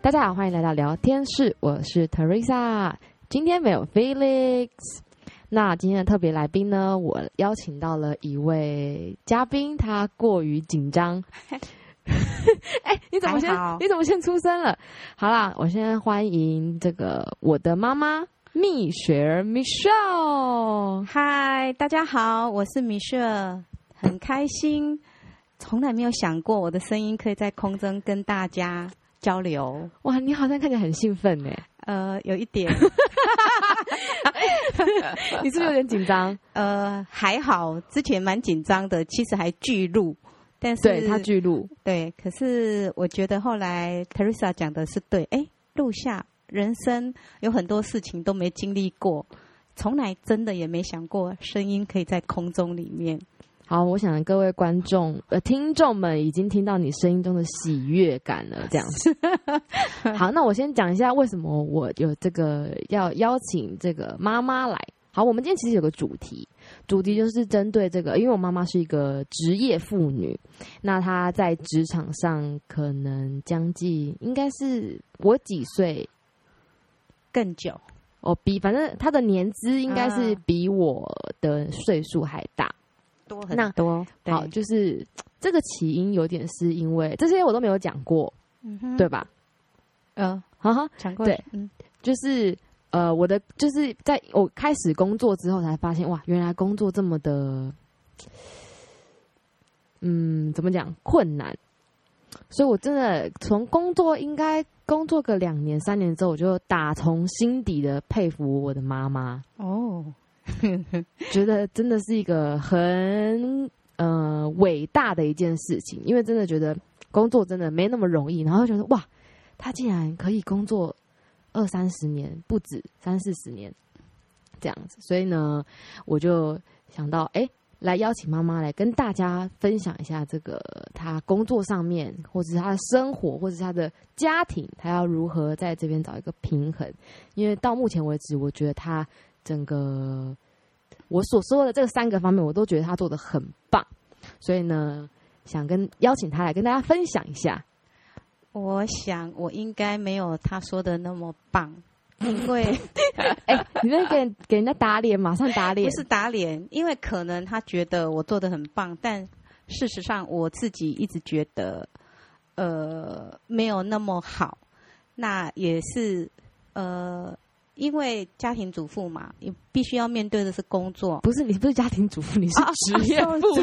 大家好，欢迎来到聊天室，我是 Teresa。今天没有 Felix，那今天的特别来宾呢，我邀请到了一位嘉宾，他过于紧张。哎、欸，你怎么先？你怎么先出声了？好啦，我先欢迎这个我的妈妈蜜雪儿 Michelle。嗨，大家好，我是米雪儿，很开心，从来没有想过我的声音可以在空中跟大家交流。哇，你好像看起来很兴奋呢。呃，有一点。你是不是有点紧张？呃，还好，之前蛮紧张的，其实还巨录。但是对他巨录，对，可是我觉得后来 Teresa 讲的是对，哎，录下人生有很多事情都没经历过，从来真的也没想过声音可以在空中里面。好，我想各位观众呃听众们已经听到你声音中的喜悦感了，这样子。好，那我先讲一下为什么我有这个要邀请这个妈妈来。好，我们今天其实有个主题。主题就是针对这个，因为我妈妈是一个职业妇女，那她在职场上可能将近应该是我几岁更久哦，比反正她的年资应该是比我的岁数还大多很多。好，就是 这个起因有点是因为这些我都没有讲过，嗯，对吧？嗯，好哈讲过，对，嗯，就是。呃，我的就是在我开始工作之后才发现，哇，原来工作这么的，嗯，怎么讲困难？所以我真的从工作应该工作个两年三年之后，我就打从心底的佩服我的妈妈哦，觉得真的是一个很呃伟大的一件事情，因为真的觉得工作真的没那么容易，然后觉得哇，他竟然可以工作。二三十年不止三四十年这样子，所以呢，我就想到，哎，来邀请妈妈来跟大家分享一下这个他工作上面，或者是他的生活，或者是他的家庭，他要如何在这边找一个平衡。因为到目前为止，我觉得他整个我所说的这三个方面，我都觉得他做的很棒。所以呢，想跟邀请他来跟大家分享一下。我想我应该没有他说的那么棒，因为，哎、欸，你在给给人家打脸，马上打脸，不是打脸，因为可能他觉得我做的很棒，但事实上我自己一直觉得，呃，没有那么好，那也是，呃。因为家庭主妇嘛，你必须要面对的是工作。不是，你不是家庭主妇，你是职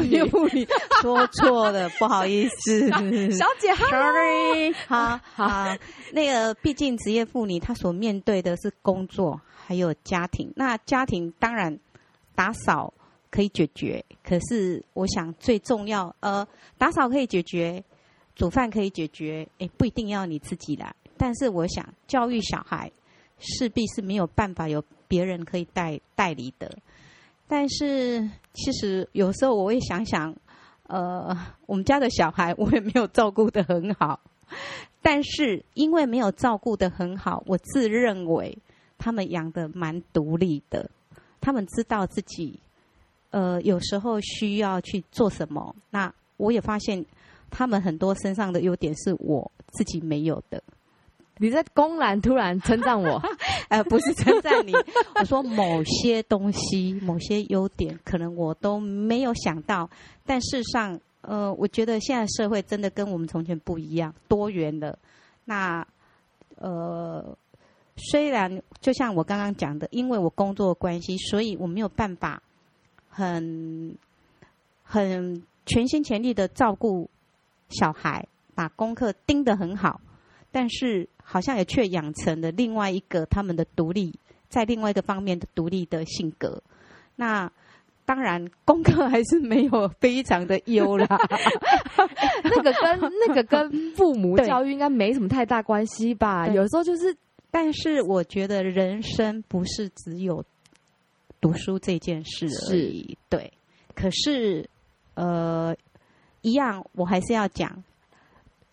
业妇女。说错了，不好意思，小姐，sorry。好好，那个毕竟职业妇女她所面对的是工作，还有家庭。那家庭当然打扫可以解决，可是我想最重要，呃，打扫可以解决，煮饭可以解决，诶，不一定要你自己来。但是我想教育小孩。势必是没有办法有别人可以代代理的，但是其实有时候我会想想，呃，我们家的小孩我也没有照顾得很好，但是因为没有照顾得很好，我自认为他们养的蛮独立的，他们知道自己，呃，有时候需要去做什么。那我也发现他们很多身上的优点是我自己没有的。你在公然突然称赞我，呃，不是称赞你，我说某些东西、某些优点，可能我都没有想到。但事实上，呃，我觉得现在社会真的跟我们从前不一样，多元了。那，呃，虽然就像我刚刚讲的，因为我工作关系，所以我没有办法很、很全心全力的照顾小孩，把功课盯得很好，但是。好像也却养成了另外一个他们的独立，在另外一个方面的独立的性格。那当然，功课还是没有非常的优啦。那个跟那个跟父母教育应该没什么太大关系吧？有时候就是，但是我觉得人生不是只有读书这件事而已。是对，可是呃，一样我还是要讲，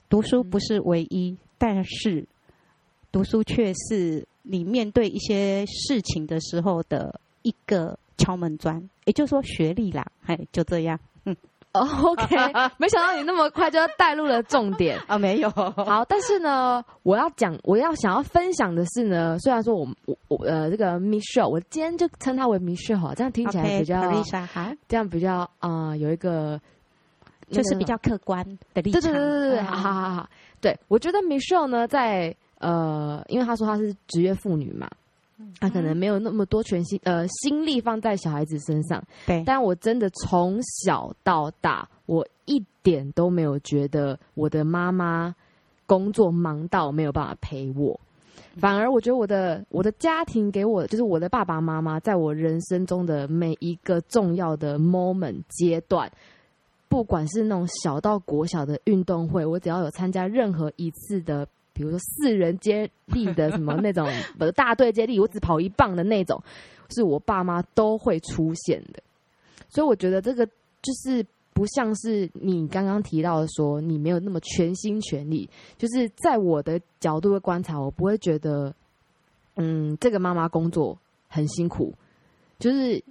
读书不是唯一，嗯、但是。读书却是你面对一些事情的时候的一个敲门砖，也就是说学历啦，哎，就这样。嗯，OK，没想到你那么快就要带入了重点 啊！没有好，但是呢，我要讲，我要想要分享的是呢，虽然说我我我呃这个 Michelle，我今天就称她为 Michelle 哈，这样听起来比较，okay, 这样比较啊、呃、有一个、就是比较客观的立场。对对对对对，好好好好，对我觉得 Michelle 呢，在呃，因为她说她是职业妇女嘛。他可能没有那么多全心呃心力放在小孩子身上，对。但我真的从小到大，我一点都没有觉得我的妈妈工作忙到没有办法陪我，反而我觉得我的我的家庭给我就是我的爸爸妈妈，在我人生中的每一个重要的 moment 阶段，不管是那种小到国小的运动会，我只要有参加任何一次的。比如说四人接力的什么那种，不 是大队接力，我只跑一棒的那种，是我爸妈都会出现的。所以我觉得这个就是不像是你刚刚提到的说你没有那么全心全力，就是在我的角度的观察，我不会觉得，嗯，这个妈妈工作很辛苦，就是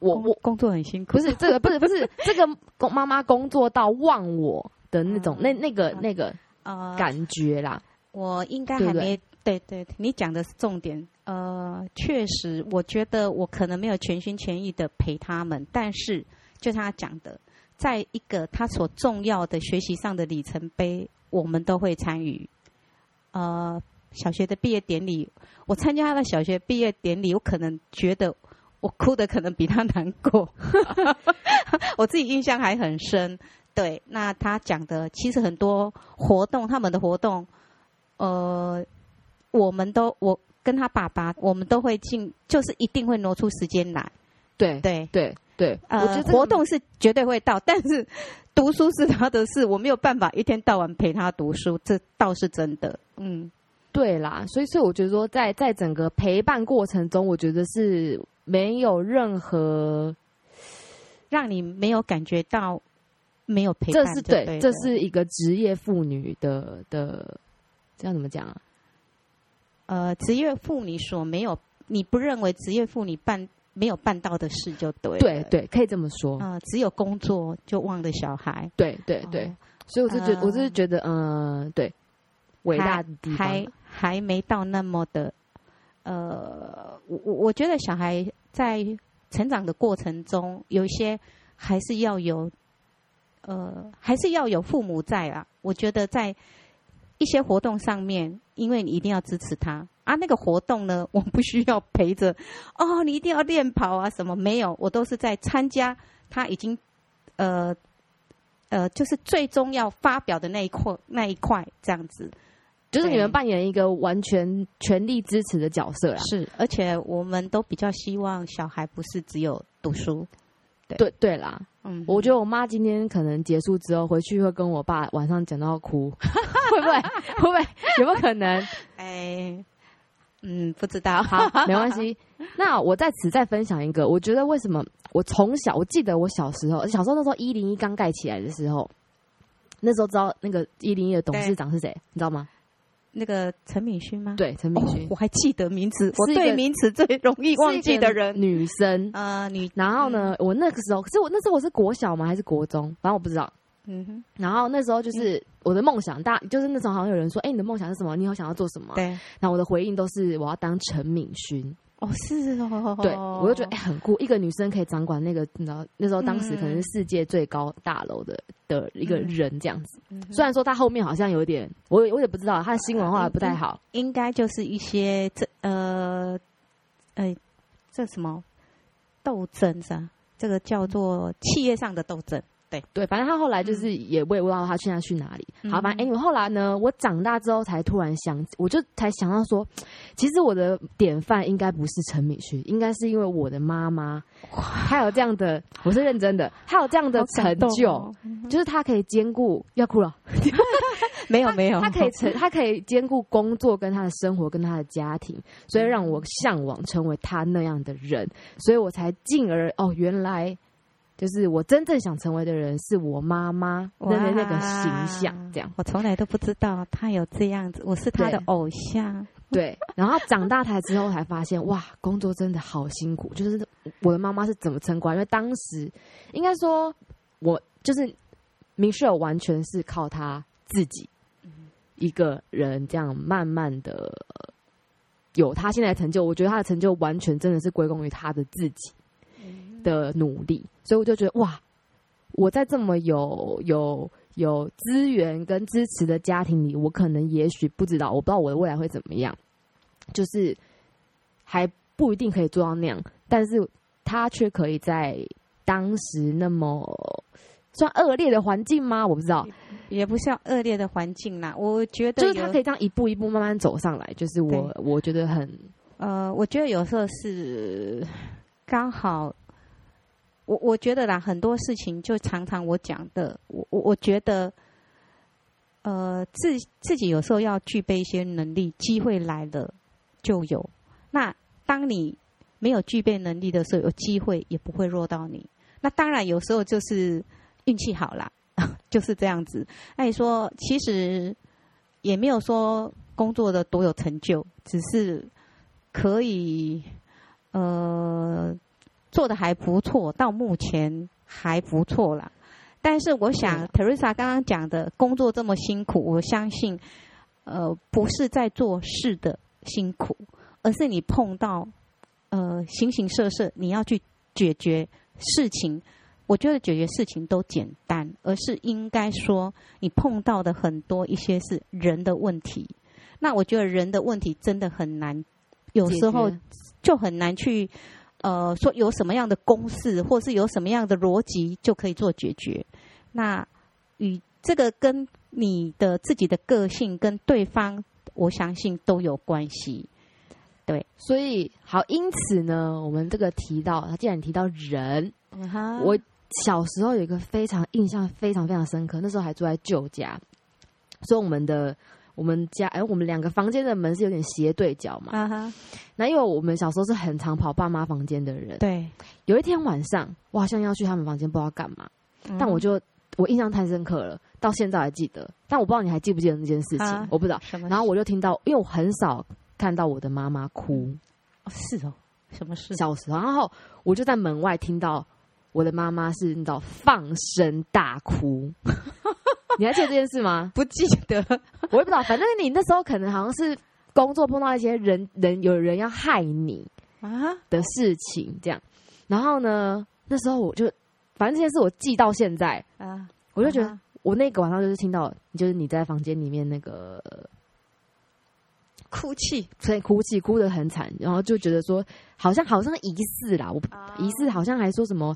我我工作很辛苦，不是这个不是不是这个妈妈工作到忘我的那种，那那个那个。呃，感觉啦，我应该还没对，对，你讲的是重点。呃，确实，我觉得我可能没有全心全意的陪他们，但是就他讲的，在一个他所重要的学习上的里程碑，我们都会参与。呃，小学的毕业典礼，我参加他的小学毕业典礼，我可能觉得我哭的可能比他难过，我自己印象还很深。对，那他讲的其实很多活动，他们的活动，呃，我们都我跟他爸爸，我们都会进，就是一定会挪出时间来。对对对对，呃，我觉得活动是绝对会到，但是读书是他的事，我没有办法一天到晚陪他读书，这倒是真的。嗯，对啦，所以所以我觉得说在，在在整个陪伴过程中，我觉得是没有任何让你没有感觉到。没有陪伴，这是对，这是一个职业妇女的的，这样怎么讲啊？呃，职业妇女所没有，你不认为职业妇女办没有办到的事就对，对对，可以这么说。呃，只有工作就忘了小孩，对对对，哦、所以我是觉得，呃、我是觉得，嗯、呃，对，伟大的地方还还没到那么的，呃，我我我觉得小孩在成长的过程中，有一些还是要有。呃，还是要有父母在啊。我觉得在一些活动上面，因为你一定要支持他啊。那个活动呢，我不需要陪着哦，你一定要练跑啊什么？没有，我都是在参加。他已经呃呃，就是最终要发表的那一块那一块这样子，就是你们扮演一个完全全力支持的角色啦。是，而且我们都比较希望小孩不是只有读书。对对，对啦。嗯，我觉得我妈今天可能结束之后回去会跟我爸晚上讲到哭，会不会？会不会？有没有可能？哎、欸，嗯，不知道。好，没关系。那我在此再分享一个，我觉得为什么我从小，我记得我小时候，小时候那时候一零一刚盖起来的时候，那时候知道那个一零一的董事长是谁，你知道吗？那个陈敏勋吗？对，陈敏勋、哦，我还记得名字。我对名词最容易忘记的人，女生啊，女。然后呢，我那个时候，可是我那时候我是国小吗？还是国中？反正我不知道。嗯哼。然后那时候就是我的梦想，大就是那时候好像有人说：“哎，你的梦想是什么？你以后想要做什么？”对。然后我的回应都是：“我要当陈敏勋。”哦，是哦，对，我就觉得哎、欸，很酷，一个女生可以掌管那个，你知道，那时候当时可能是世界最高大楼的、嗯、的一个人这样子。嗯、虽然说她后面好像有点，我我也不知道她的新闻化不太好，应该就是一些这呃，哎、呃，这什么斗争是吧？这个叫做企业上的斗争。对。对，反正他后来就是也我也不知道他现在去哪里。好吧，哎，我后来呢，我长大之后才突然想，我就才想到说，其实我的典范应该不是陈敏旭，应该是因为我的妈妈，她有这样的，我是认真的，她有这样的成就，哦、就是她可以兼顾，要哭了，没有没有，她可以成，她可以兼顾工作跟她的生活跟她的家庭，所以让我向往成为她那样的人，所以我才进而哦，原来。就是我真正想成为的人，是我妈妈那个那个形象，这样。我从来都不知道她有这样子，我是她的偶像。对，然后长大台之后才发现，哇，工作真的好辛苦。就是我的妈妈是怎么撑过来？因为当时应该说，我就是明秀完全是靠他自己一个人这样慢慢的有他现在的成就。我觉得他的成就完全真的是归功于他的自己的努力，所以我就觉得哇，我在这么有有有资源跟支持的家庭里，我可能也许不知道，我不知道我的未来会怎么样，就是还不一定可以做到那样，但是他却可以在当时那么算恶劣的环境吗？我不知道，也不像恶劣的环境啦。我觉得就是他可以这样一步一步慢慢走上来，就是我我觉得很呃，我觉得有时候是刚好。我我觉得啦，很多事情就常常我讲的，我我我觉得，呃，自自己有时候要具备一些能力，机会来了就有。那当你没有具备能力的时候，有机会也不会落到你。那当然有时候就是运气好啦，就是这样子。那你说，其实也没有说工作的多有成就，只是可以，呃。做的还不错，到目前还不错啦。但是我想，Teresa 刚刚讲的工作这么辛苦，我相信，呃，不是在做事的辛苦，而是你碰到呃形形色色，你要去解决事情。我觉得解决事情都简单，而是应该说你碰到的很多一些是人的问题。那我觉得人的问题真的很难，有时候就很难去。呃，说有什么样的公式，或是有什么样的逻辑就可以做解决。那与这个跟你的自己的个性跟对方，我相信都有关系。对，所以好，因此呢，我们这个提到，他既然提到人，Uh-huh. 我小时候有一个非常印象非常非常深刻，那时候还住在旧家，所以我们的。我们家哎，我们两个房间的门是有点斜对角嘛。啊哈。那因为我们小时候是很常跑爸妈房间的人。对。有一天晚上，我好像要去他们房间，不知道干嘛。嗯。但我就我印象太深刻了，到现在还记得。但我不知道你还记不记得那件事情，啊、我不知道。然后我就听到，因为我很少看到我的妈妈哭。哦，是哦。什么事？小时候，然后我就在门外听到我的妈妈是你知道放声大哭。你还记得这件事吗？不记得，我也不知道。反正你那时候可能好像是工作碰到一些人人有人要害你啊的事情，这样。然后呢，那时候我就反正这件事我记到现在啊，我就觉得我那个晚上就是听到，就是你在房间里面那个哭泣，所以哭泣哭得很惨，然后就觉得说好像好像疑似啦，我疑似好像还说什么。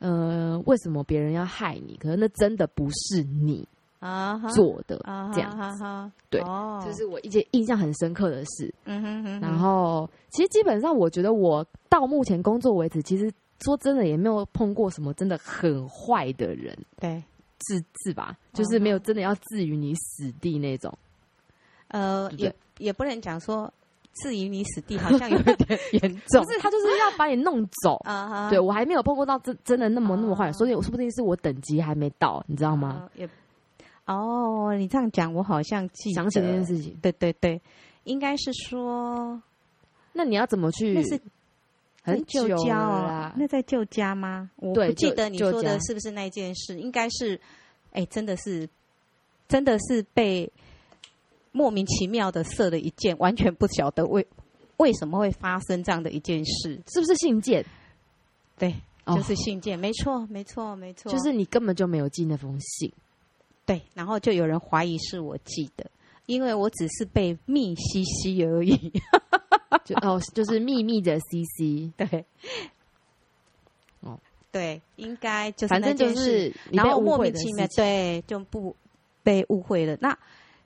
呃，为什么别人要害你？可能那真的不是你啊做的，uh-huh, 这样子。Uh-huh, uh-huh, 对，oh. 就是我一件印象很深刻的事。嗯哼哼。然后，其实基本上，我觉得我到目前工作为止，其实说真的，也没有碰过什么真的很坏的人。对，是是吧？Uh-huh. 就是没有真的要置于你死地那种。呃，也也不能讲说。置于你死地，好像有点严重。不是，他就是要把你弄走。啊哈！对，我还没有碰过到真真的那么那么坏，所以我说不定是我等级还没到，你知道吗？也哦，你这样讲，我好像记想起那件事情。对对对，应该是说，那你要怎么去？那是很旧家啊？那在旧家吗？我不记得你说的是不是那件事？应该是，哎，真的是，真的是被。莫名其妙的射了一箭，完全不晓得为为什么会发生这样的一件事，是不是信件？对，就是信件，没错，没错，没错，就是你根本就没有寄那封信，对，然后就有人怀疑是我寄的，因为我只是被密 CC 而已，就哦，就是秘密的 CC，对，哦，对，应该就是反正就是，然后莫名其妙，对，就不被误会了，那。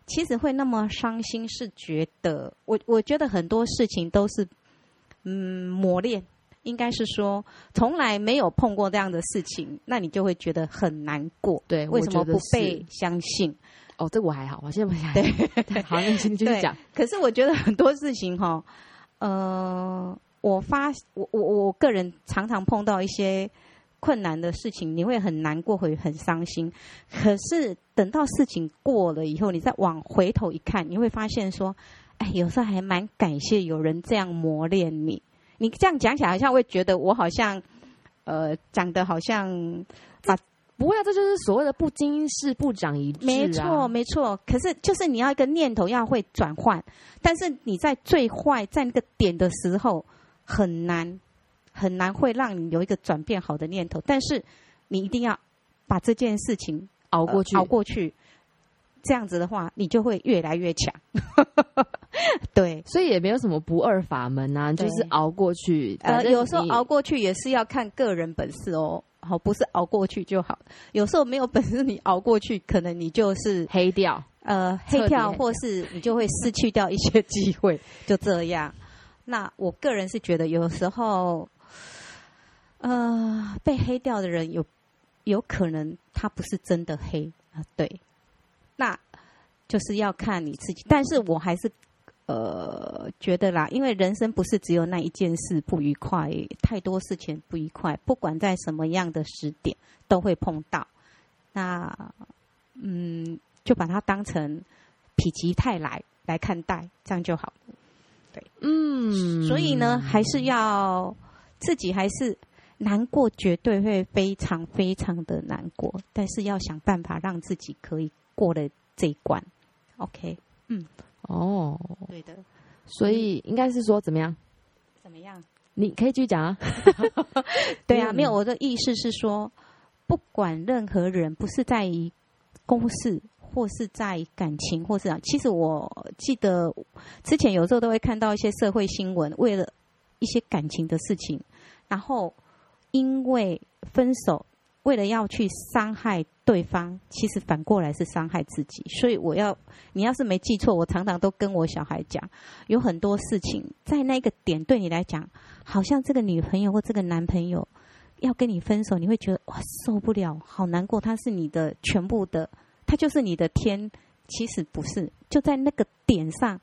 其实会那么伤心，是觉得我我觉得很多事情都是嗯磨练，应该是说从来没有碰过这样的事情，那你就会觉得很难过。对，为什么不被相信？哦，这我还好，我现在不想。对对，好，那你继续讲。可是我觉得很多事情哈，呃，我发我我我个人常常碰到一些。困难的事情，你会很难过，会很伤心。可是等到事情过了以后，你再往回头一看，你会发现说，哎，有时候还蛮感谢有人这样磨练你。你这样讲起来，好像会觉得我好像，呃，讲的好像把不会啊，这就是所谓的不经事不长一智啊。没错，没错。可是就是你要一个念头要会转换，但是你在最坏在那个点的时候很难很难会让你有一个转变好的念头。但是你一定要把这件事情熬过去，呃，熬过去。这样子的话，你就会越来越强。对，所以也没有什么不二法门啊，就是熬过去。呃，有时候熬过去也是要看个人本事哦。好，不是熬过去就好。有时候没有本事，你熬过去，可能你就是黑掉。呃，黑掉，或是你就会失去掉一些机会。就这样。那我个人是觉得，有时候，呃，被黑掉的人有有可能他不是真的黑啊。对。那就是要看你自己，但是我还是呃觉得啦，因为人生不是只有那一件事不愉快，太多事情不愉快，不管在什么样的时点都会碰到。那嗯，就把它当成否极泰来来看待，这样就好。对，嗯，所以呢，还是要自己还是难过，绝对会非常非常的难过，但是要想办法让自己可以。过了这一关，OK，嗯，哦，对的，所以应该是说怎么样？怎么样？你可以继续讲啊。对啊，没有，我的意思是说，不管任何人，不是在于公事，或是在感情，或是啊，其实我记得之前有时候都会看到一些社会新闻，为了一些感情的事情，然后因为分手。为了要去伤害对方，其实反过来是伤害自己。所以我要，你要是没记错，我常常都跟我小孩讲，有很多事情在那个点对你来讲，好像这个女朋友或这个男朋友要跟你分手，你会觉得哇受不了，好难过。他是你的全部的，他就是你的天。其实不是，就在那个点上，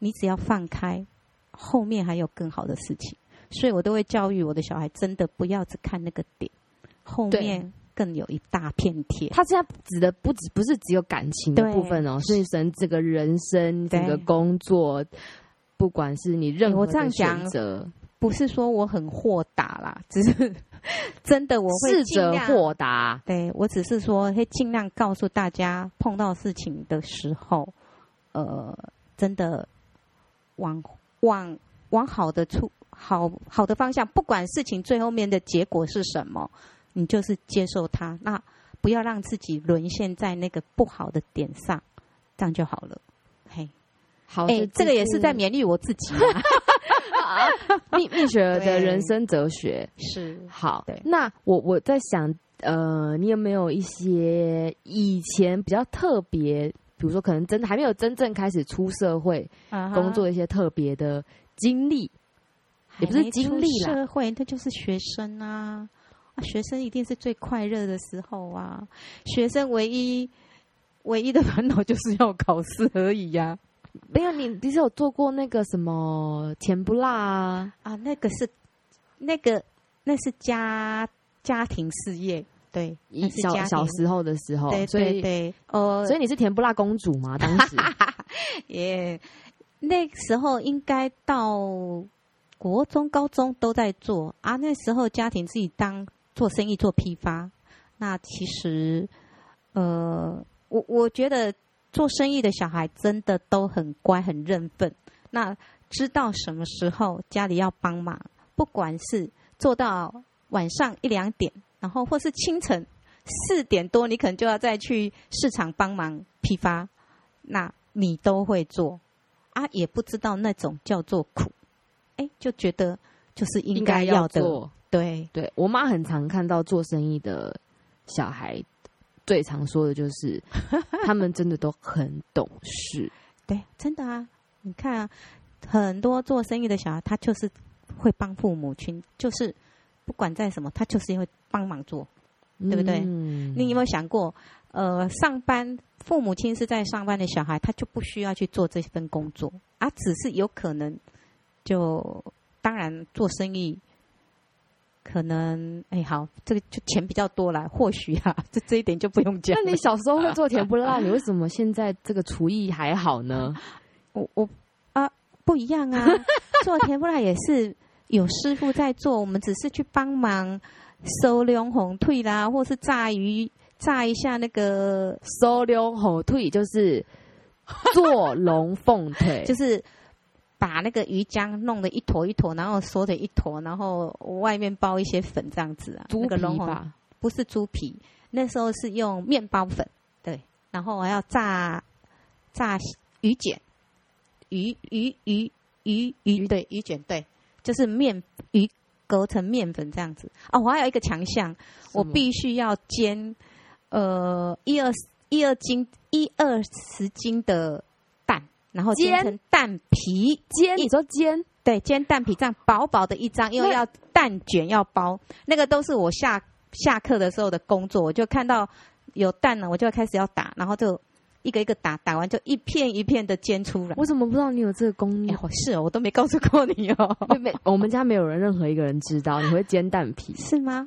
你只要放开，后面还有更好的事情。所以我都会教育我的小孩，真的不要只看那个点。后面更有一大片天。他现在指的不只不是只有感情的部分哦，是神这个人生、这个工作，不管是你任何的选择，不是说我很豁达啦，只是 真的我会试着豁达。对，我只是说会尽量告诉大家，碰到事情的时候，呃，真的往往往好的处好好的方向，不管事情最后面的结果是什么。你就是接受它，那不要让自己沦陷在那个不好的点上，这样就好了。嘿，好，哎、欸，这个也是在勉励我自己啊。蜜蜜雪儿的人生哲学是好。对，那我我在想，呃，你有没有一些以前比较特别，比如说可能真的还没有真正开始出社会工作一些特别的经历，uh. 也不是经历了，社会那就是学生啊。学生一定是最快乐的时候啊！学生唯一唯一的烦恼就是要考试而已呀、啊。没有，你你是有做过那个什么甜不辣啊？啊，那个是那个那是家家庭事业，对，小小时候的时候，对对对，呃，所以你是甜不辣公主吗？当时 也、yeah, 那时候应该到国中、高中都在做啊。那时候家庭自己当。做生意做批发，那其实，呃，我我觉得做生意的小孩真的都很乖很认份，那知道什么时候家里要帮忙，不管是做到晚上一两点，然后或是清晨四点多，你可能就要再去市场帮忙批发，那你都会做啊，也不知道那种叫做苦，哎，就觉得就是应该要的。对对，我妈很常看到做生意的小孩，最常说的就是 他们真的都很懂事。对，真的啊！你看啊，很多做生意的小孩，他就是会帮父母亲，就是不管在什么，他就是会帮忙做，对不对？嗯。你有没有想过，呃，上班父母亲是在上班的小孩，他就不需要去做这份工作，而只是有可能就当然做生意。可能哎，好，这个就钱比较多啦，或许啊，这这一点就不用讲。那你小时候会做甜不辣，你为什么现在这个厨艺还好呢？我我啊，不一样啊，做甜不辣也是有师傅在做，我们只是去帮忙收龙红退啦，或是炸鱼炸一下那个收溜火腿，就是做龙凤腿，就是把那个鱼浆弄得一坨一坨，然后缩成一坨，然后外面包一些粉这样子啊。猪皮吧？不是猪皮，那时候是用面包粉，对，然后还要炸炸鱼卷，鱼鱼鱼鱼鱼对鱼卷对，就是面鱼。隔成面粉这样子哦，我还有一个强项，我必须要煎，呃，一二一二斤一二十斤的蛋，然后煎成蛋皮煎。你说煎？对，煎蛋皮这样薄薄的一张，因为要蛋卷要包，那个都是我下下课的时候的工作，我就看到有蛋了，我就开始要打，然后就。一个一个打，打完就一片一片的煎出来。我怎么不知道你有这个功力？是哦，我都没告诉过你哦。没，我们家没有人，任何一个人知道你会煎蛋皮，是吗？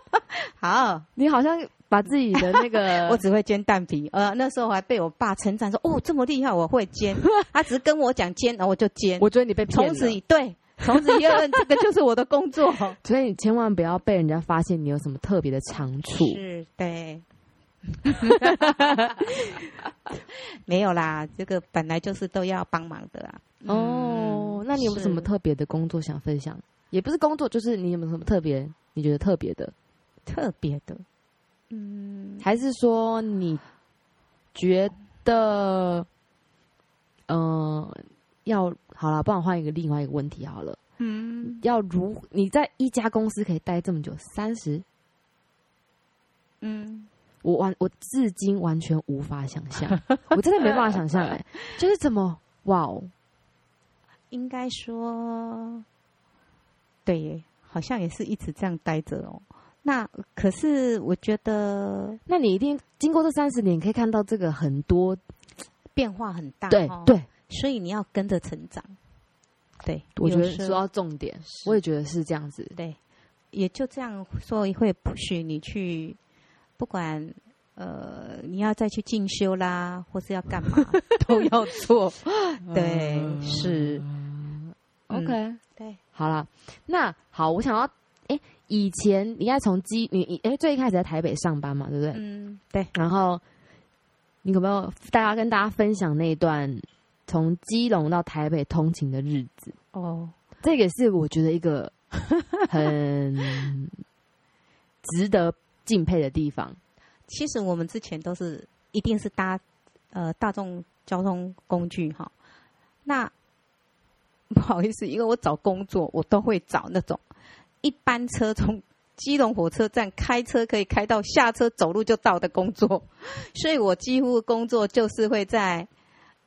好，你好像把自己的那个，我只会煎蛋皮。呃，那时候还被我爸称赞说：“哦，这么厉害，我会煎。”他只是跟我讲煎，然后我就煎。我觉得你被骗了。从此以对，从此以后 这个就是我的工作。所以你千万不要被人家发现你有什么特别的长处。是，对。没有啦，这个本来就是都要帮忙的啊。哦，嗯、那你有没有什么特别的工作想分享？也不是工作，就是你有没有什么特别？你觉得特别的？特别的？嗯，还是说你觉得，嗯、呃，要好了，帮我换一个另外一个问题好了。嗯，要如你在一家公司可以待这么久，三十？嗯。我完，我至今完全无法想象，我真的没办法想象，哎，就是怎么，哇哦，应该说，对，好像也是一直这样待着哦。那可是我觉得，那你一定经过这三十年，可以看到这个很多变化很大，对对，所以你要跟着成长。对，我觉得说到重点，我也觉得是这样子，对，也就这样说会 push 你去。不管呃，你要再去进修啦，或是要干嘛，都要做。对，是。OK，嗯、对，好了，那好，我想要，哎、欸，以前你应该从基，你哎、欸，最一开始在台北上班嘛，对不对？嗯，对。然后你有没有大家跟大家分享那一段从基隆到台北通勤的日子？哦，这个是我觉得一个 很值得。敬佩的地方，其实我们之前都是一定是搭呃大众交通工具哈。那不好意思，因为我找工作，我都会找那种一班车从基隆火车站开车可以开到下车走路就到的工作，所以我几乎工作就是会在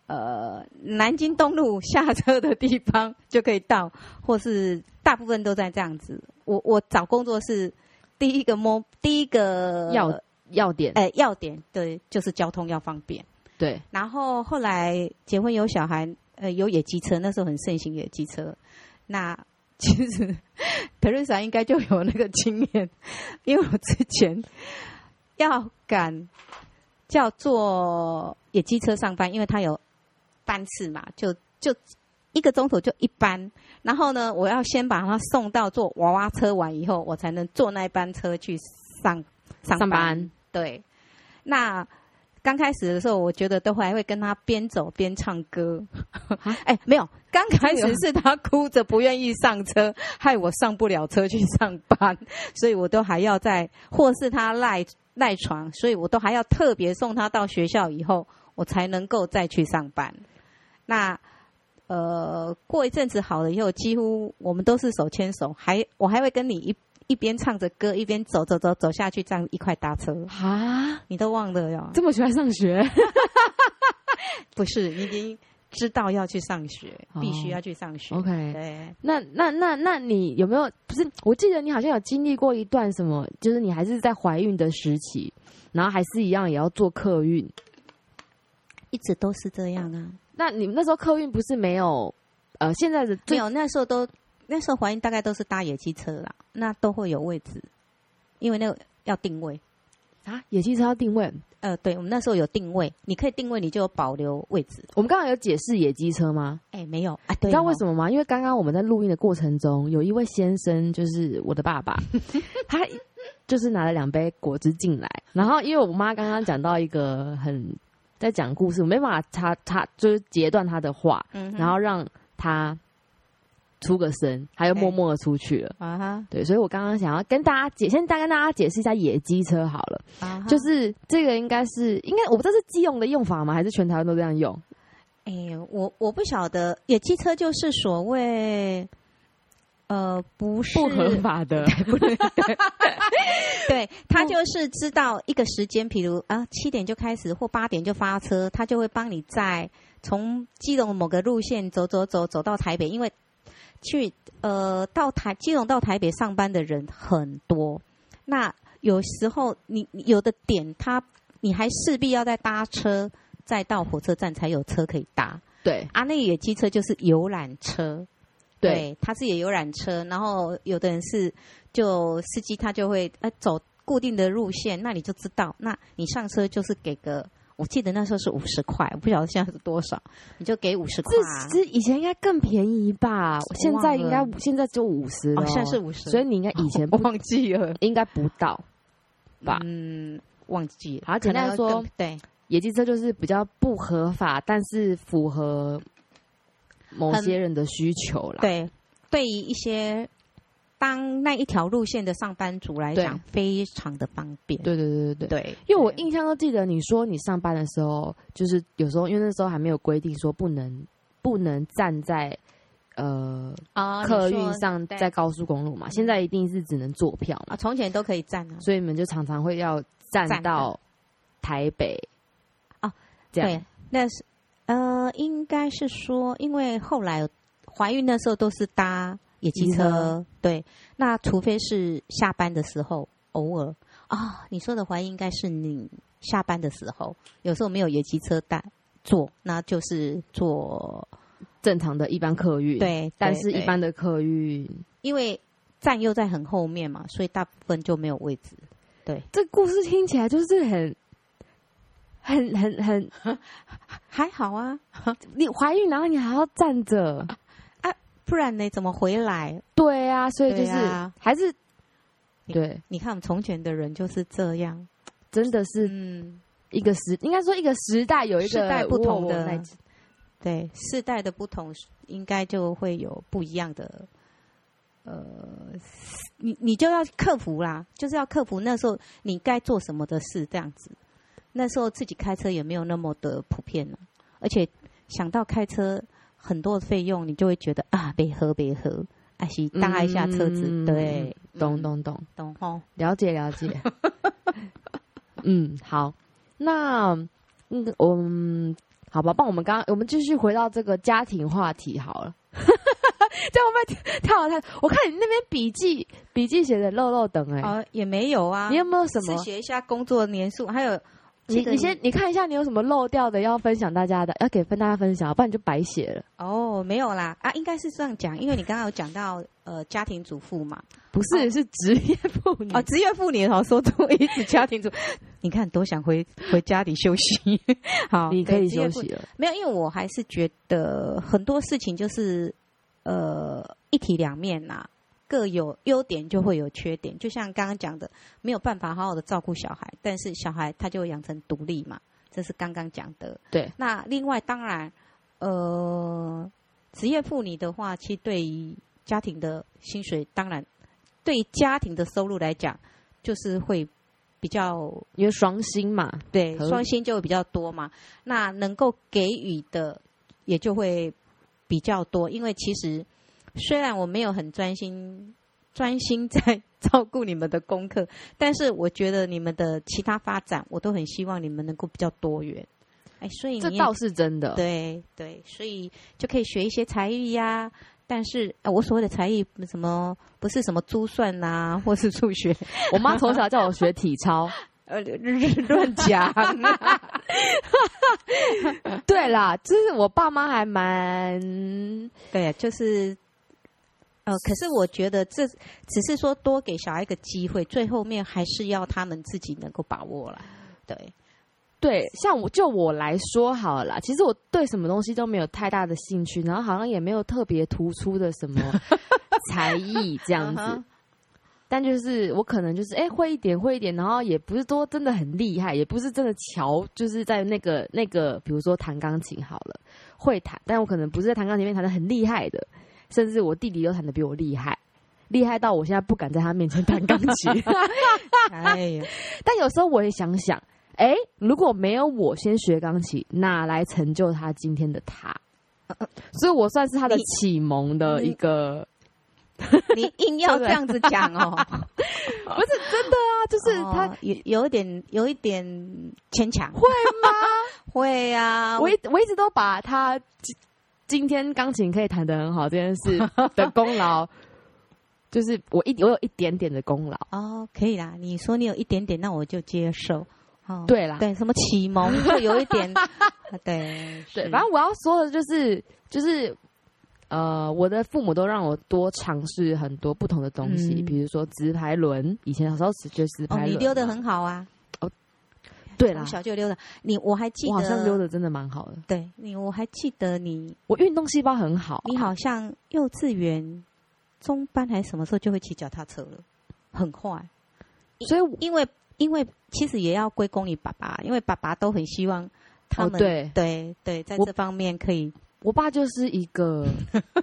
呃南京东路下车的地方就可以到，或是大部分都在这样子。我我找工作是。第一个摸，第一个要要点，哎，要点，对，就是交通要方便，对。然后后来结婚有小孩，呃，有野鸡车，那时候很盛行野鸡车。那其实特瑞莎应该就有那个经验，因为我之前要赶叫坐野鸡车上班，因为他有班次嘛，就就一个钟头就一班。然后呢，我要先把他送到坐娃娃车完以后，我才能坐那班车去上上班。上班对，那刚开始的时候，我觉得都还会跟他边走边唱歌。哎，没有，刚开始是他哭着不愿意上车，害我上不了车去上班，所以我都还要在，或是他赖赖床，所以我都还要特别送他到学校以后，我才能够再去上班。那。呃，过一阵子好了以后，几乎我们都是手牵手，还我还会跟你一一边唱着歌，一边走走走走下去，这样一块搭车啊！你都忘了哟？这么喜欢上学？不是，你已经知道要去上学，哦、必须要去上学。OK，对。那那那那你有没有？不是，我记得你好像有经历过一段什么，就是你还是在怀孕的时期，然后还是一样也要坐客运，一直都是这样啊。那你们那时候客运不是没有？呃，现在的没有，那时候都那时候怀孕大概都是搭野鸡车啦，那都会有位置，因为那个要定位啊，野鸡车要定位。呃，对，我们那时候有定位，你可以定位，你就有保留位置。我们刚刚有解释野鸡车吗？哎、欸，没有啊，对，你知道为什么吗？因为刚刚我们在录音的过程中，有一位先生，就是我的爸爸，他。就是拿了两杯果汁进来，然后因为我妈刚刚讲到一个很在讲故事，我没办法插插就是截断他的话，嗯、然后让她出个声，他又默默的出去了啊哈，对，所以我刚刚想要跟大家解，先大跟大家解释一下野鸡车好了，啊、哈就是这个应该是应该我不知道是基用的用法吗？还是全台湾都这样用？哎、欸，我我不晓得，野鸡车就是所谓。呃，不是不合法的，对，他 就是知道一个时间，比如啊七点就开始或八点就发车，他就会帮你在从基隆某个路线走走走走到台北，因为去呃到台基隆到台北上班的人很多，那有时候你有的点他你还势必要再搭车，再到火车站才有车可以搭，对啊，那个野鸡车就是游览车。对，它是也有缆车，然后有的人是就司机他就会呃走固定的路线，那你就知道，那你上车就是给个，我记得那时候是五十块，我不晓得现在是多少，你就给五十块。这以前应该更便宜吧？现在应该现在就五十了，现在是五十，所以你应该以前 忘记了，应该不到吧？嗯，忘记了。好，简单说，对，野鸡车就是比较不合法，但是符合。某些人的需求啦，对，对于一些当那一条路线的上班族来讲，非常的方便。对对对对对，对，因为我印象都记得你说你上班的时候，就是有时候因为那时候还没有规定说不能不能站在呃啊客运上，在高速公路嘛，现在一定是只能坐票嘛，从前都可以站啊，所以你们就常常会要站到台北。啊，这样，对，那是。呃，应该是说，因为后来怀孕的时候都是搭野鸡车，车对。那除非是下班的时候，偶尔啊、哦，你说的怀孕应该是你下班的时候，有时候没有野鸡车带坐，那就是坐正常的一般客运。对，但是一般的客运，因为站又在很后面嘛，所以大部分就没有位置。对，这故事听起来就是很。很很很 还好啊！你怀孕，然后你还要站着啊？不然呢？怎么回来？对啊，所以就是、啊、还是对。你看，我们从前的人就是这样，真的是嗯，一个时应该说一个时代有一个时代不同的，对世代的不同，应该就会有不一样的。呃，你你就要克服啦，就是要克服那时候你该做什么的事，这样子。那时候自己开车也没有那么的普遍了，而且想到开车很多的费用，你就会觉得啊，别喝别喝，还是搭一下车子，嗯、对，懂懂懂。懂哦，了解了解。嗯，好，那嗯，我们好吧，帮我们刚刚，我们继续回到这个家庭话题好了。在我们跳好跳，我看你那边笔记笔记写的漏漏等哎，啊，也没有啊，你有没有什么？写一下工作年数，还有？你你先你。看一下，你有什么漏掉的要分享大家的，要给分大家分享，不然你就白写了。哦，没有啦，啊，应该是这样讲，因为你刚刚有讲到呃家庭主妇嘛，不是、哦、是职业妇女。啊，职、哦、业妇女好说多一次家庭主，你看多想回回家里休息，好，你可以休息了。没有，因为我还是觉得很多事情就是呃一体两面呐、啊。各有优点就会有缺点，就像刚刚讲的，没有办法好好的照顾小孩，但是小孩他就会养成独立嘛，这是刚刚讲的。对。那另外当然，呃，职业妇女的话，其实对于家庭的薪水，当然对于家庭的收入来讲，就是会比较因为双薪嘛，对，双薪就会比较多嘛。那能够给予的也就会比较多，因为其实。虽然我没有很专心专心在照顾你们的功课，但是我觉得你们的其他发展，我都很希望你们能够比较多元。哎，所以你这倒是真的。对对，所以就可以学一些才艺呀。但是，呃，我所谓的才艺，什么不是什么珠算呐、啊，或是数学。我妈从小叫我学体操，呃，乱讲。对啦，就是我爸妈还蛮对，就是。呃，可是我觉得这只是说多给小孩一个机会，最后面还是要他们自己能够把握了。对，对，像我就我来说好了啦，其实我对什么东西都没有太大的兴趣，然后好像也没有特别突出的什么 才艺这样子。但就是我可能就是哎、欸、会一点会一点，然后也不是多真的很厉害，也不是真的瞧，就是在那个那个，比如说弹钢琴好了，会弹，但我可能不是在弹钢琴里面弹的很厉害的，甚至我弟弟都弹的比我厉害，厉害到我现在不敢在他面前弹钢琴。哎呀，但有时候我也想想，哎、欸，如果没有我先学钢琴，哪来成就他今天的他？所以我算是他的启蒙的一个。你硬要这样子讲哦，不是真的啊，就是他有有一点有一点牵强，会吗？会呀、啊，我一我一直都把他今今天钢琴可以弹得很好这件事 的功劳，就是我一我有一点点的功劳哦，可以啦，你说你有一点点，那我就接受。哦，对啦，对，什么启蒙就有一点，对对，反正我要说的就是就是。呃，我的父母都让我多尝试很多不同的东西，嗯、比如说直排轮。以前小时候学直排轮，哦，你丢的很好啊。哦，对啦，从小就溜的。你我还记得，我好像溜的真的蛮好的。对你，我还记得你，我运动细胞很好，啊。你好像幼稚园中班还是什么时候就会骑脚踏车了，很快。所以因为因为其实也要归功于爸爸，因为爸爸都很希望他们、哦、对对对，在这方面可以。我爸就是一个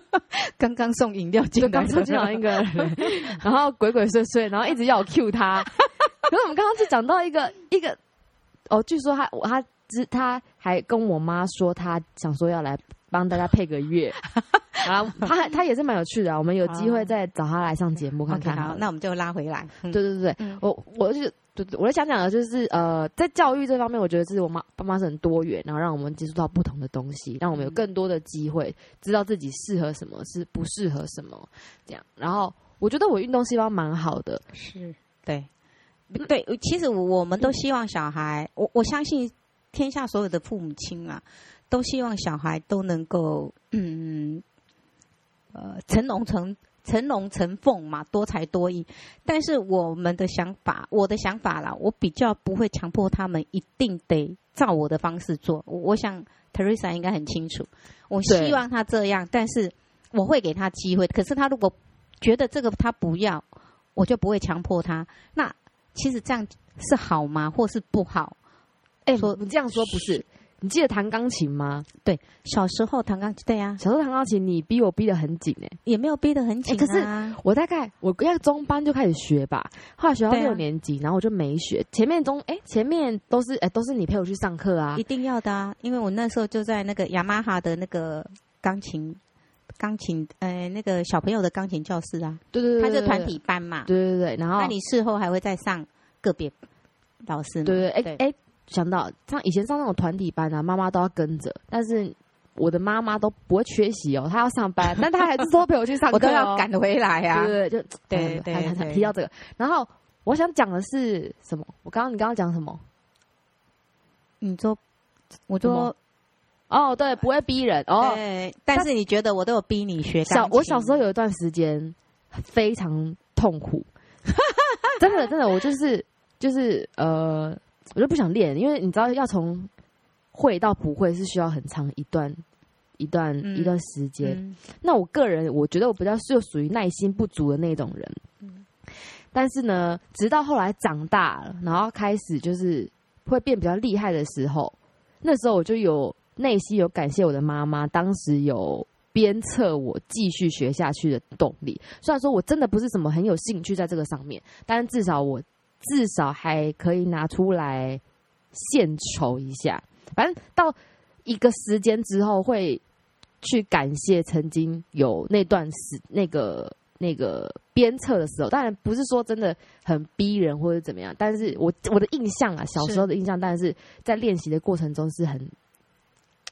刚刚送饮料进来，刚送进来一个人，然后鬼鬼祟祟，然后一直要我 cue 他。可是我们刚刚是讲到一个一个哦，据说他他他还跟我妈说，他想说要来帮大家配个乐。然后他他也是蛮有趣的，啊我们有机会再找他来上节目看看。好，那我们就拉回来。对对对对，我我就。对对，我在想讲的就是，呃，在教育这方面，我觉得是我妈爸妈是很多元，然后让我们接触到不同的东西，让我们有更多的机会知道自己适合什么，是不适合什么，这样。然后我觉得我运动细胞蛮好的，是对，对，其实我们都希望小孩，我我相信天下所有的父母亲啊，都希望小孩都能够，嗯，呃，成龙成。成龙成凤嘛，多才多艺。但是我们的想法，我的想法啦，我比较不会强迫他们一定得照我的方式做。我，我想 Teresa 应该很清楚，我希望他这样，但是我会给他机会。可是他如果觉得这个他不要，我就不会强迫他。那其实这样是好吗？或是不好？哎、欸，说你这样说不是。你记得弹钢琴吗？对，小时候弹钢琴，对呀、啊，小时候弹钢琴，你逼我逼得很紧哎、欸，也没有逼得很紧、啊欸。可是我大概我在中班就开始学吧，后来学到六年级，啊、然后我就没学。前面中哎、欸，前面都是哎、欸，都是你陪我去上课啊，一定要的啊，因为我那时候就在那个雅马哈的那个钢琴钢琴呃那个小朋友的钢琴教室啊，对对对，他是团体班嘛，对对对，然后那你事后还会再上个别老师吗？对对哎哎。欸想到像以前上那种团体班啊，妈妈都要跟着，但是我的妈妈都不会缺席哦，她要上班，但她还是说陪我去上课、哦，我都要赶回来呀、啊。对对，就对对对，对，提到这个，然后我想讲的是什么？我刚刚你刚刚讲什么？你说，我说，哦，对，不会逼人哦。对，但是你觉得我都有逼你学钢琴？小我小时候有一段时间非常痛苦，真的真的，我就是就是呃。我就不想练，因为你知道，要从会到不会是需要很长一段一段、嗯、一段时间、嗯。那我个人，我觉得我比较是属于耐心不足的那种人。嗯、但是呢，直到后来长大了，然后开始就是会变比较厉害的时候，那时候我就有内心有感谢我的妈妈，当时有鞭策我继续学下去的动力。虽然说我真的不是什么很有兴趣在这个上面，但是至少我。至少还可以拿出来献丑一下，反正到一个时间之后会去感谢曾经有那段时那个那个鞭策的时候。当然不是说真的很逼人或者怎么样，但是我我的印象啊，小时候的印象，但是在练习的过程中是很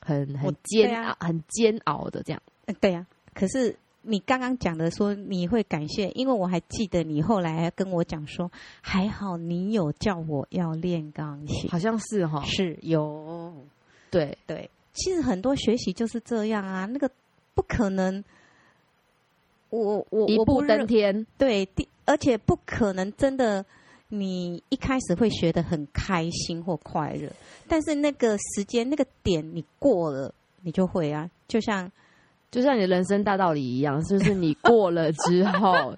很很煎熬、很煎熬的这样。对呀，可是。你刚刚讲的说你会感谢，因为我还记得你后来跟我讲说，还好你有叫我要练钢琴，好像是哈，是有，对。对，其实很多学习就是这样啊，那个不可能，我我一步登天，对，而且不可能真的，你一开始会学得很开心或快乐，但是那个时间那个点你过了，你就会啊，就像。就像你的人生大道理一样，就是你过了之后，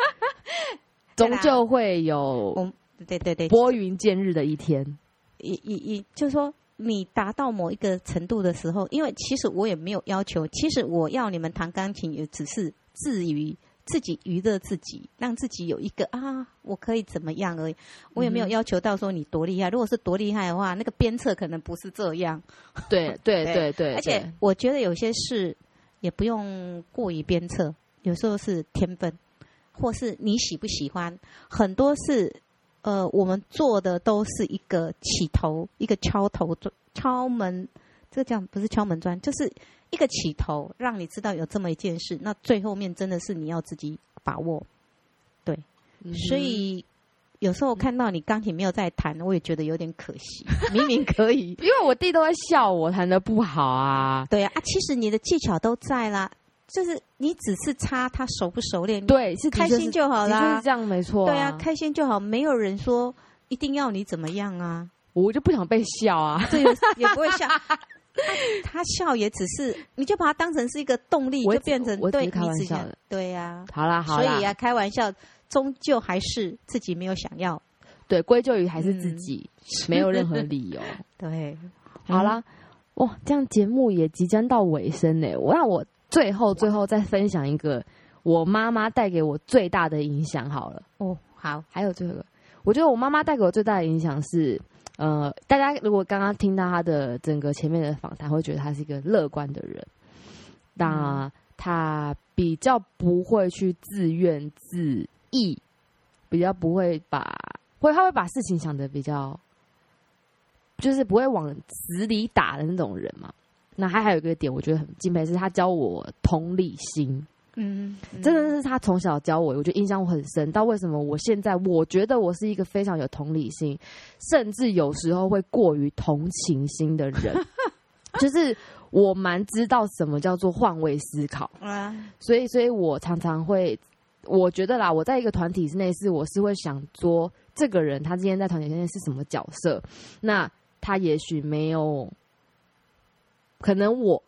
终究会有，对对对，拨云见日的一天。一一一就是说，你达到某一个程度的时候，因为其实我也没有要求，其实我要你们弹钢琴，也只是至于。自己娱乐自己，让自己有一个啊，我可以怎么样而已。我也没有要求到说你多厉害。如果是多厉害的话，那个鞭策可能不是这样。对 对对对，而且我觉得有些事也不用过于鞭策，有时候是天分，或是你喜不喜欢。很多事，呃，我们做的都是一个起头，一个敲头敲门。这个叫不是敲门砖，就是。一个起头，让你知道有这么一件事，那最后面真的是你要自己把握，对。嗯、所以有时候看到你钢琴没有在弹，我也觉得有点可惜。明明可以，因为我弟都在笑我弹的不好啊。对啊，啊，其实你的技巧都在啦，就是你只是差他熟不熟练。对，是开心就好啦。就是这样没错、啊。对啊，开心就好，没有人说一定要你怎么样啊。我就不想被笑啊，对，也不会笑。他笑也只是，你就把它当成是一个动力，就变成我对，开玩笑的，对呀、啊。好啦好啦，所以啊，开玩笑终究还是自己没有想要，对，归咎于还是自己、嗯，没有任何理由。对，好啦，哇，这样节目也即将到尾声呢。我让我最后最后再分享一个我妈妈带给我最大的影响好了。哦，好，还有最后一个，我觉得我妈妈带给我最大的影响是。呃，大家如果刚刚听到他的整个前面的访谈，会觉得他是一个乐观的人。那他比较不会去自怨自艾，比较不会把会他会把事情想得比较，就是不会往死里打的那种人嘛。那还还有一个点，我觉得很敬佩，是他教我同理心。嗯，真的是他从小教我，我觉得印象很深。到为什么我现在我觉得我是一个非常有同理心，甚至有时候会过于同情心的人，就是我蛮知道什么叫做换位思考。所以，所以我常常会，我觉得啦，我在一个团体之内，是我是会想说，这个人他今天在团体之内是什么角色？那他也许没有，可能我。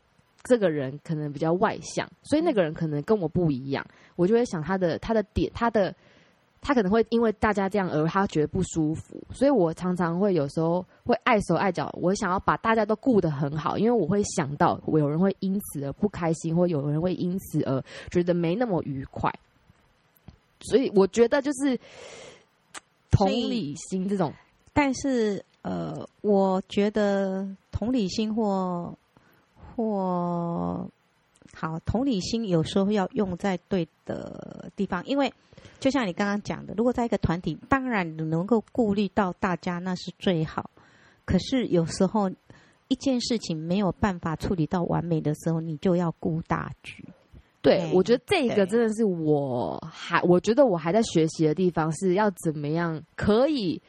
这个人可能比较外向，所以那个人可能跟我不一样，我就会想他的他的点，他的他可能会因为大家这样而他觉得不舒服，所以我常常会有时候会碍手碍脚，我想要把大家都顾得很好，因为我会想到有人会因此而不开心，或有人会因此而觉得没那么愉快，所以我觉得就是同理心这种，但是呃，我觉得同理心或。或好，同理心有时候要用在对的地方，因为就像你刚刚讲的，如果在一个团体，当然你能够顾虑到大家，那是最好。可是有时候一件事情没有办法处理到完美的时候，你就要顾大局。对，对我觉得这个真的是我还我觉得我还在学习的地方，是要怎么样可以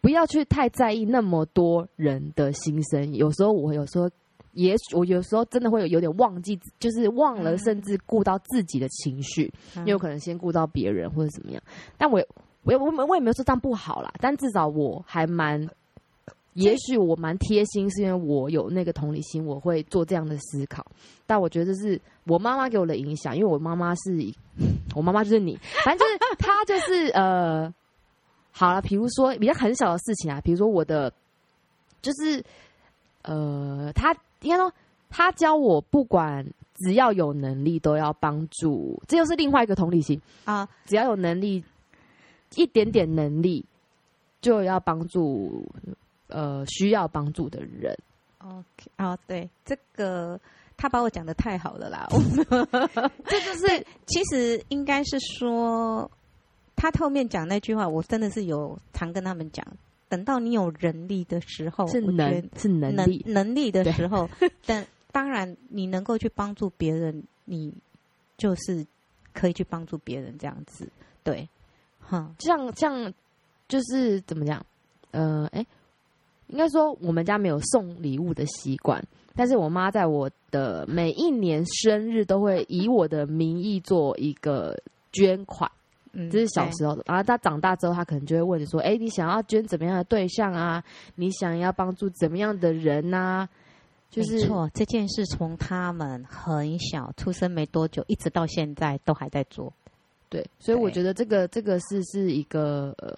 不要去太在意那么多人的心声。有时候我有时候。也许我有时候真的会有有点忘记，就是忘了，甚至顾到自己的情绪，也、嗯、有可能先顾到别人或者怎么样。但我我我我也没有说这样不好啦，但至少我还蛮，也许我蛮贴心，是因为我有那个同理心，我会做这样的思考。但我觉得这是我妈妈给我的影响，因为我妈妈是，我妈妈就是你，反正就是她就是 呃，好了，比如说比较很小的事情啊，比如说我的就是呃，她。应该说，他教我不管只要有能力都要帮助，这又是另外一个同理心啊！只要有能力，一点点能力就要帮助呃需要帮助的人。OK，哦，对，这个他把我讲的太好了啦！这就是其实应该是说，他后面讲那句话，我真的是有常跟他们讲。等到你有人力的时候，是能是能力能，能力的时候，但当然你能够去帮助别人，你就是可以去帮助别人这样子，对，哈，像像就是怎么讲？呃，哎，应该说我们家没有送礼物的习惯，但是我妈在我的每一年生日都会以我的名义做一个捐款。嗯，这是小时候的，然后他长大之后，他可能就会问你说：“哎，你想要捐怎么样的对象啊？你想要帮助怎么样的人啊？”就是错，这件事从他们很小出生没多久，一直到现在都还在做。对，所以我觉得这个这个是是一个呃。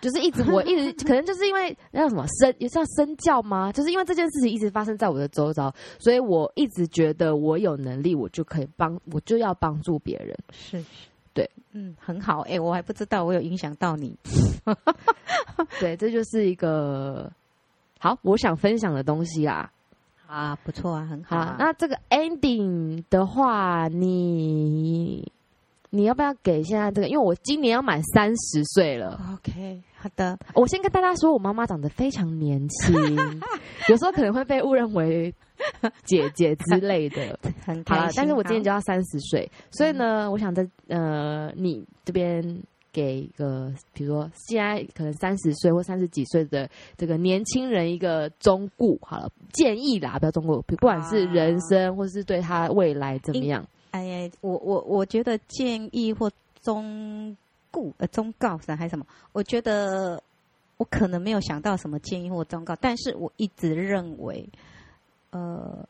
就是一直，我一直 可能就是因为那叫什么身，也叫身教吗？就是因为这件事情一直发生在我的周遭，所以我一直觉得我有能力，我就可以帮，我就要帮助别人。是，对，嗯，很好。哎、欸，我还不知道我有影响到你。对，这就是一个好，我想分享的东西啦。啊，不错啊，很好，啊好。那这个 ending 的话，你。你要不要给现在这个？因为我今年要满三十岁了。OK，好的。我先跟大家说，我妈妈长得非常年轻，有时候可能会被误认为姐姐之类的。很好了，但是我今年就要三十岁，所以呢，嗯、我想在呃你这边给一个，比如说现在可能三十岁或三十几岁的这个年轻人一个忠固，好了，建议啦，不要忠固，不管是人生或是对他未来怎么样。哎呀，我我我觉得建议或忠呃忠告还是什么？我觉得我可能没有想到什么建议或忠告，但是我一直认为，呃，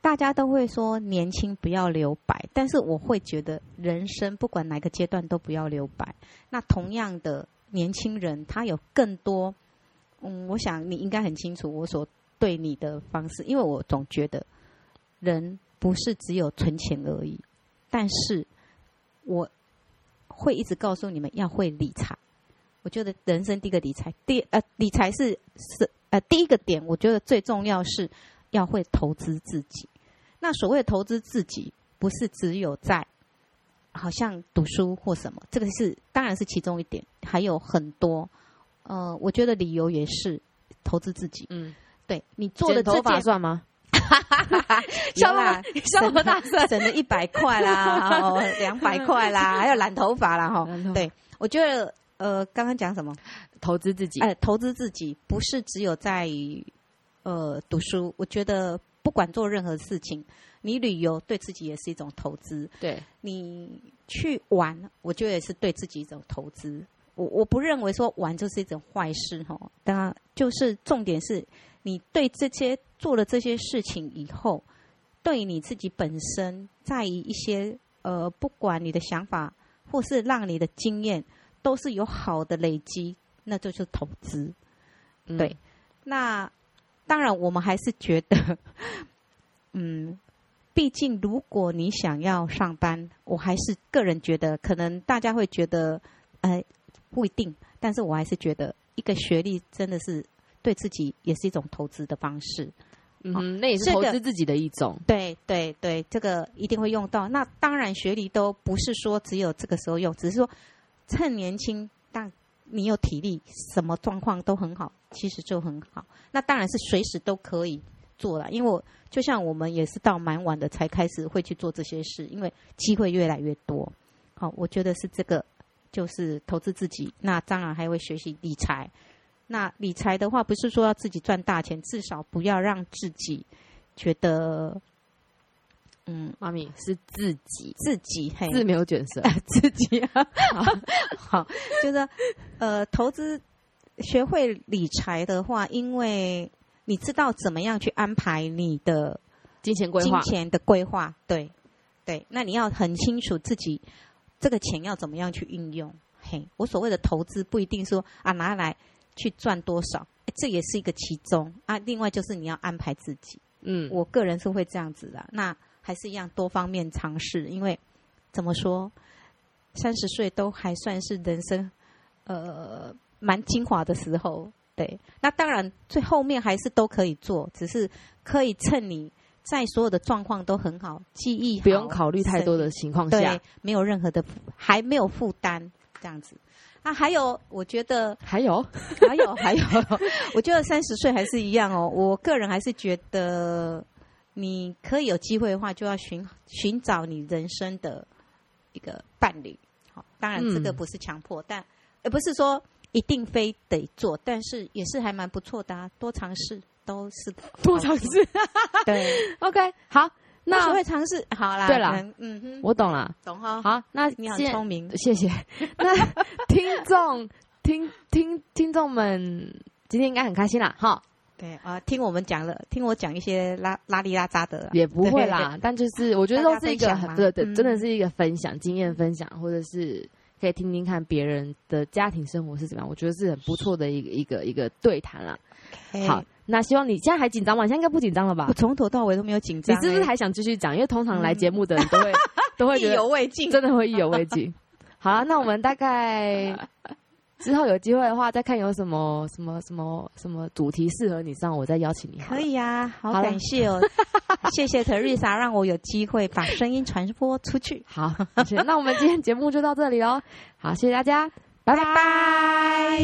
大家都会说年轻不要留白，但是我会觉得人生不管哪个阶段都不要留白。那同样的年轻人，他有更多，嗯，我想你应该很清楚我所对你的方式，因为我总觉得人。不是只有存钱而已，但是我会一直告诉你们要会理财。我觉得人生第一个理财，第呃理财是是呃第一个点，我觉得最重要是要会投资自己。那所谓的投资自己，不是只有在好像读书或什么，这个是当然是其中一点，还有很多。呃，我觉得理由也是投资自己。嗯，对你做的这件算吗？哈哈哈哈笑了，笑那么大声，省了一百块啦，两百块啦，还有染头发啦，哈。对，我觉得，呃，刚刚讲什么？投资自己。哎，投资自己不是只有在呃读书。我觉得不管做任何事情，你旅游对自己也是一种投资。对，你去玩，我觉得也是对自己一种投资。我我不认为说玩就是一种坏事，哈。当然，就是重点是。你对这些做了这些事情以后，对你自己本身，在于一些呃，不管你的想法或是让你的经验，都是有好的累积，那就是投资。嗯、对，那当然我们还是觉得，嗯，毕竟如果你想要上班，我还是个人觉得，可能大家会觉得，哎，不一定，但是我还是觉得一个学历真的是。对自己也是一种投资的方式，嗯，哦、那也是投资自己的一种。对对对，这个一定会用到。那当然，学历都不是说只有这个时候用，只是说趁年轻，但你有体力，什么状况都很好，其实就很好。那当然是随时都可以做了，因为我就像我们也是到蛮晚的才开始会去做这些事，因为机会越来越多。好，我觉得是这个，就是投资自己。那当然还会学习理财。那理财的话，不是说要自己赚大钱，至少不要让自己觉得，嗯，妈咪是自己自己嘿，自没有卷舌，自己啊，好，就是呃，投资学会理财的话，因为你知道怎么样去安排你的金钱规划，金钱的规划，对对，那你要很清楚自己这个钱要怎么样去运用。嘿，我所谓的投资不一定说啊拿来。去赚多少，这也是一个其中啊。另外就是你要安排自己，嗯，我个人是会这样子的。那还是一样多方面尝试，因为怎么说，三十岁都还算是人生呃蛮精华的时候。对，那当然最后面还是都可以做，只是可以趁你在所有的状况都很好，记忆，不用考虑太多的情况下，对，没有任何的还没有负担这样子。啊，还有，我觉得还有，还有，还有，我觉得三十岁还是一样哦。我个人还是觉得，你可以有机会的话，就要寻寻找你人生的一个伴侣。好，当然这个不是强迫，嗯、但也不是说一定非得做，但是也是还蛮不错的啊。多尝试都是多尝试。对，OK，好。那会尝试好啦，对了，嗯哼，我懂了，懂哈。好，那你很聪明，谢谢。那听众听听听众们今天应该很开心啦，哈。对啊，听我们讲了，听我讲一些拉拉里拉扎的，也不会啦。但就是 我觉得都是一个很对对，真的是一个分享经验分享，或者是可以听听看别人的家庭生活是怎么样。我觉得是很不错的一个一个一个对谈啦。好，那希望你现在还紧张吗？现在应该不紧张了吧？我从头到尾都没有紧张。你是不是还想继续讲？因为通常来节目的人都会 都会意犹未尽，真的会意犹未尽。好啊，那我们大概。之后有机会的话，再看有什么什么什么什么主题适合你上，我再邀请你。可以啊，好感谢哦，谢谢 Teresa 让我有机会把声音传播出去。好，那我们今天节目就到这里喽。好，谢谢大家，拜拜。